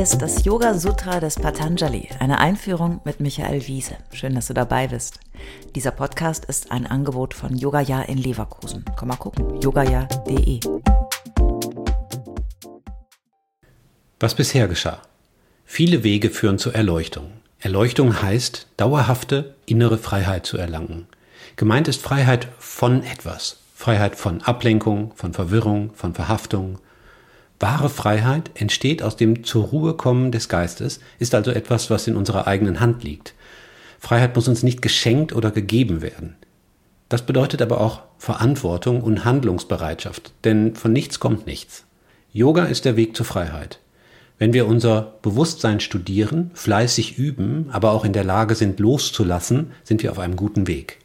Ist das Yoga Sutra des Patanjali, eine Einführung mit Michael Wiese. Schön, dass du dabei bist. Dieser Podcast ist ein Angebot von Yogaya in Leverkusen. Komm mal gucken, yogaya.de. Was bisher geschah? Viele Wege führen zur Erleuchtung. Erleuchtung heißt, dauerhafte innere Freiheit zu erlangen. Gemeint ist Freiheit von etwas. Freiheit von Ablenkung, von Verwirrung, von Verhaftung, Wahre Freiheit entsteht aus dem zur Ruhe kommen des Geistes, ist also etwas, was in unserer eigenen Hand liegt. Freiheit muss uns nicht geschenkt oder gegeben werden. Das bedeutet aber auch Verantwortung und Handlungsbereitschaft, denn von nichts kommt nichts. Yoga ist der Weg zur Freiheit. Wenn wir unser Bewusstsein studieren, fleißig üben, aber auch in der Lage sind loszulassen, sind wir auf einem guten Weg.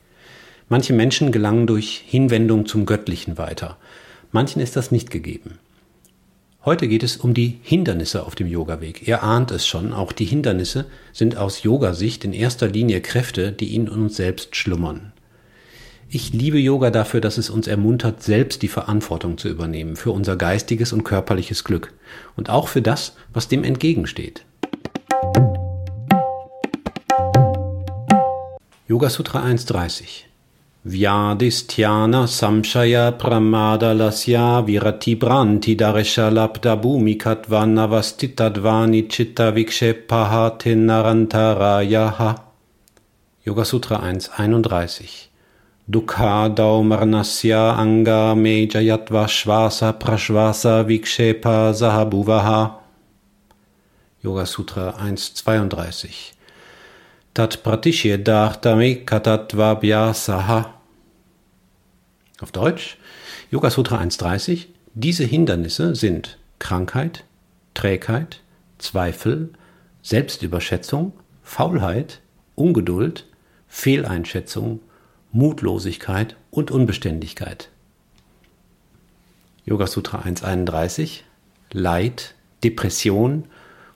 Manche Menschen gelangen durch Hinwendung zum Göttlichen weiter. Manchen ist das nicht gegeben. Heute geht es um die Hindernisse auf dem Yoga-Weg. Ihr ahnt es schon, auch die Hindernisse sind aus Yoga-Sicht in erster Linie Kräfte, die in uns selbst schlummern. Ich liebe Yoga dafür, dass es uns ermuntert, selbst die Verantwortung zu übernehmen für unser geistiges und körperliches Glück und auch für das, was dem entgegensteht. Yoga Sutra 1.30 Vyadhisthana samshaya pramadalasya viratibranti dareshalabda bhumikatvanavastitadvani chitta vikshepaha narantarayaha. Yoga Sutra 1.31 Dukha daumarnasya anga mejayatva shvasa prashvasa vikshepa sahabhuvaha. Yoga Sutra 1.32 Tat pratishyedhartami katatvabhyasaha auf Deutsch, Yoga Sutra 1.30, diese Hindernisse sind Krankheit, Trägheit, Zweifel, Selbstüberschätzung, Faulheit, Ungeduld, Fehleinschätzung, Mutlosigkeit und Unbeständigkeit. Yoga Sutra 1.31 Leid, Depression,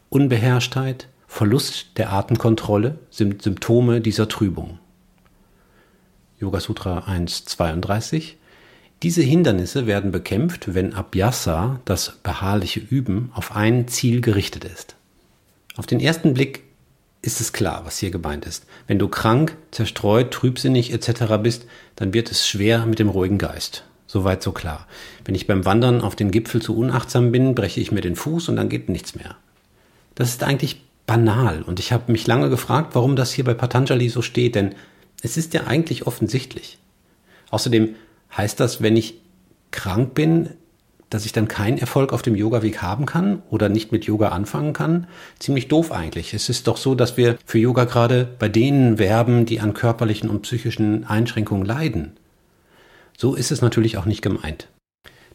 Unbeherrschtheit, Verlust der Atemkontrolle sind Symptome dieser Trübung. Yoga Sutra 1.32. Diese Hindernisse werden bekämpft, wenn Abhyasa, das beharrliche Üben, auf ein Ziel gerichtet ist. Auf den ersten Blick ist es klar, was hier gemeint ist. Wenn du krank, zerstreut, trübsinnig etc. bist, dann wird es schwer mit dem ruhigen Geist. Soweit so klar. Wenn ich beim Wandern auf den Gipfel zu unachtsam bin, breche ich mir den Fuß und dann geht nichts mehr. Das ist eigentlich banal und ich habe mich lange gefragt, warum das hier bei Patanjali so steht, denn es ist ja eigentlich offensichtlich. Außerdem heißt das, wenn ich krank bin, dass ich dann keinen Erfolg auf dem Yoga-Weg haben kann oder nicht mit Yoga anfangen kann? Ziemlich doof eigentlich. Es ist doch so, dass wir für Yoga gerade bei denen werben, die an körperlichen und psychischen Einschränkungen leiden. So ist es natürlich auch nicht gemeint.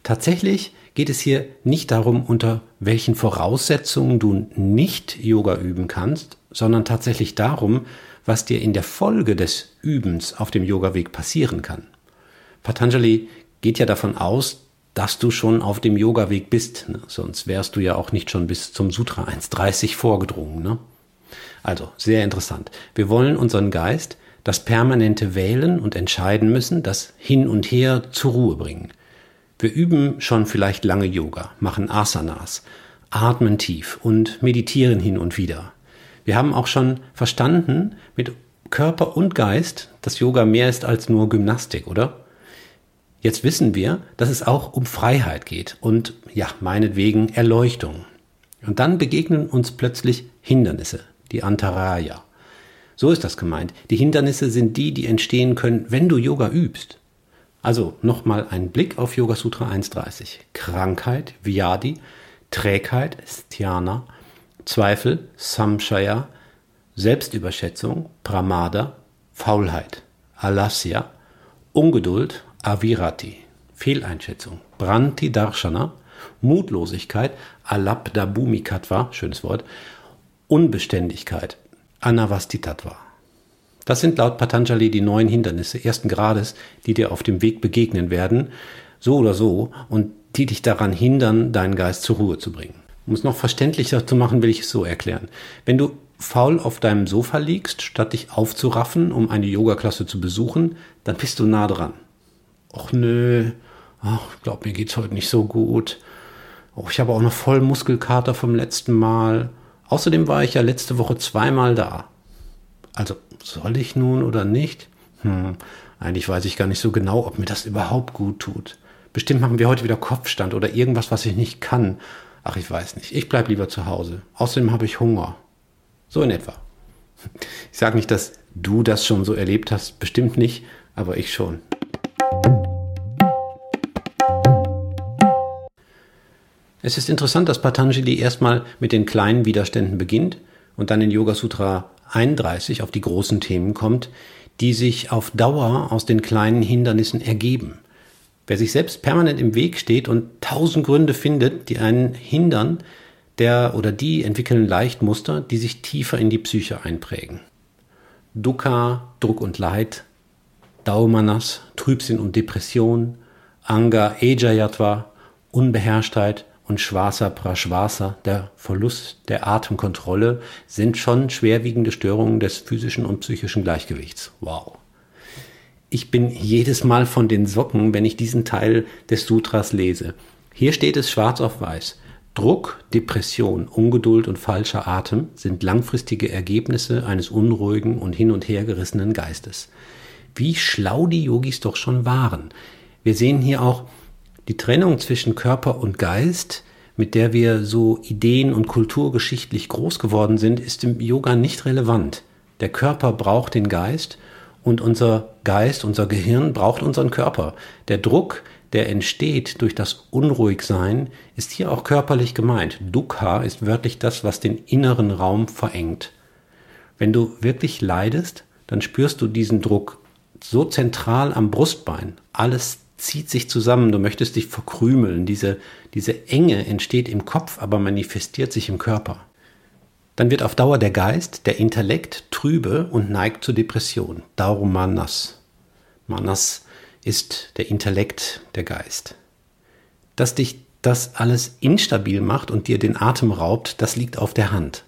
Tatsächlich geht es hier nicht darum, unter welchen Voraussetzungen du nicht Yoga üben kannst, sondern tatsächlich darum, was dir in der Folge des Übens auf dem Yoga-Weg passieren kann. Patanjali geht ja davon aus, dass du schon auf dem Yoga-Weg bist, ne? sonst wärst du ja auch nicht schon bis zum Sutra 1.30 vorgedrungen. Ne? Also, sehr interessant. Wir wollen unseren Geist das permanente Wählen und Entscheiden müssen, das Hin und Her zur Ruhe bringen. Wir üben schon vielleicht lange Yoga, machen Asanas, atmen tief und meditieren hin und wieder. Wir haben auch schon verstanden mit Körper und Geist, dass Yoga mehr ist als nur Gymnastik, oder? Jetzt wissen wir, dass es auch um Freiheit geht und ja, meinetwegen Erleuchtung. Und dann begegnen uns plötzlich Hindernisse, die Antaraya. So ist das gemeint. Die Hindernisse sind die, die entstehen können, wenn du Yoga übst. Also nochmal ein Blick auf Yoga Sutra 1.30. Krankheit, Vyadi, Trägheit, Sthyana, Zweifel, Samshaya, Selbstüberschätzung, Pramada, Faulheit, Alasya, Ungeduld, Avirati, Fehleinschätzung, Branti Darshana, Mutlosigkeit, Alabda Bhumikatva, schönes Wort, Unbeständigkeit, Anavastitatva. Das sind laut Patanjali die neun Hindernisse ersten Grades, die dir auf dem Weg begegnen werden, so oder so, und die dich daran hindern, deinen Geist zur Ruhe zu bringen. Um es noch verständlicher zu machen, will ich es so erklären. Wenn du faul auf deinem Sofa liegst, statt dich aufzuraffen, um eine Yogaklasse zu besuchen, dann bist du nah dran. Och nö, ach, glaub mir geht's heute nicht so gut. Oh, ich habe auch noch voll Muskelkater vom letzten Mal. Außerdem war ich ja letzte Woche zweimal da. Also soll ich nun oder nicht? Hm, eigentlich weiß ich gar nicht so genau, ob mir das überhaupt gut tut. Bestimmt machen wir heute wieder Kopfstand oder irgendwas, was ich nicht kann. Ach, ich weiß nicht. Ich bleib lieber zu Hause. Außerdem habe ich Hunger. So in etwa. Ich sage nicht, dass du das schon so erlebt hast. Bestimmt nicht, aber ich schon. Es ist interessant, dass Patanjali erstmal mit den kleinen Widerständen beginnt und dann in Yoga Sutra 31 auf die großen Themen kommt, die sich auf Dauer aus den kleinen Hindernissen ergeben. Wer sich selbst permanent im Weg steht und tausend Gründe findet, die einen hindern, der oder die entwickeln leicht Muster, die sich tiefer in die Psyche einprägen. Dukkha, Druck und Leid, Daumanas, Trübsinn und Depression, Anga, Ejayatva, Unbeherrschtheit und Schwasa Prashwasa, der Verlust der Atemkontrolle, sind schon schwerwiegende Störungen des physischen und psychischen Gleichgewichts. Wow. Ich bin jedes Mal von den Socken, wenn ich diesen Teil des Sutras lese. Hier steht es schwarz auf weiß. Druck, Depression, Ungeduld und falscher Atem sind langfristige Ergebnisse eines unruhigen und hin und her gerissenen Geistes. Wie schlau die Yogis doch schon waren. Wir sehen hier auch, die Trennung zwischen Körper und Geist, mit der wir so ideen- und kulturgeschichtlich groß geworden sind, ist im Yoga nicht relevant. Der Körper braucht den Geist und unser Geist, unser Gehirn braucht unseren Körper. Der Druck, der entsteht durch das Unruhigsein, ist hier auch körperlich gemeint. Dukkha ist wörtlich das, was den inneren Raum verengt. Wenn du wirklich leidest, dann spürst du diesen Druck so zentral am Brustbein. Alles zieht sich zusammen, du möchtest dich verkrümeln. Diese, diese Enge entsteht im Kopf, aber manifestiert sich im Körper. Dann wird auf Dauer der Geist, der Intellekt trübe und neigt zur Depression. Darum Manas. Manas ist der Intellekt, der Geist. Dass dich das alles instabil macht und dir den Atem raubt, das liegt auf der Hand.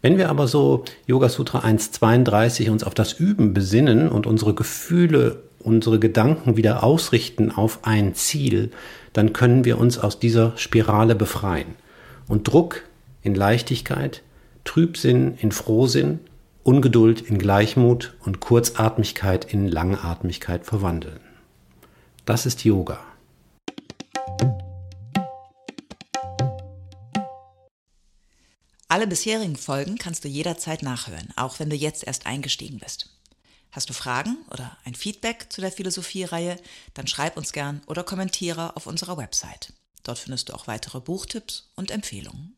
Wenn wir aber so Yoga Sutra 1.32 uns auf das Üben besinnen und unsere Gefühle unsere Gedanken wieder ausrichten auf ein Ziel, dann können wir uns aus dieser Spirale befreien und Druck in Leichtigkeit, Trübsinn in Frohsinn, Ungeduld in Gleichmut und Kurzatmigkeit in Langatmigkeit verwandeln. Das ist Yoga. Alle bisherigen Folgen kannst du jederzeit nachhören, auch wenn du jetzt erst eingestiegen bist. Hast du Fragen oder ein Feedback zu der Philosophie-Reihe, dann schreib uns gern oder kommentiere auf unserer Website. Dort findest du auch weitere Buchtipps und Empfehlungen.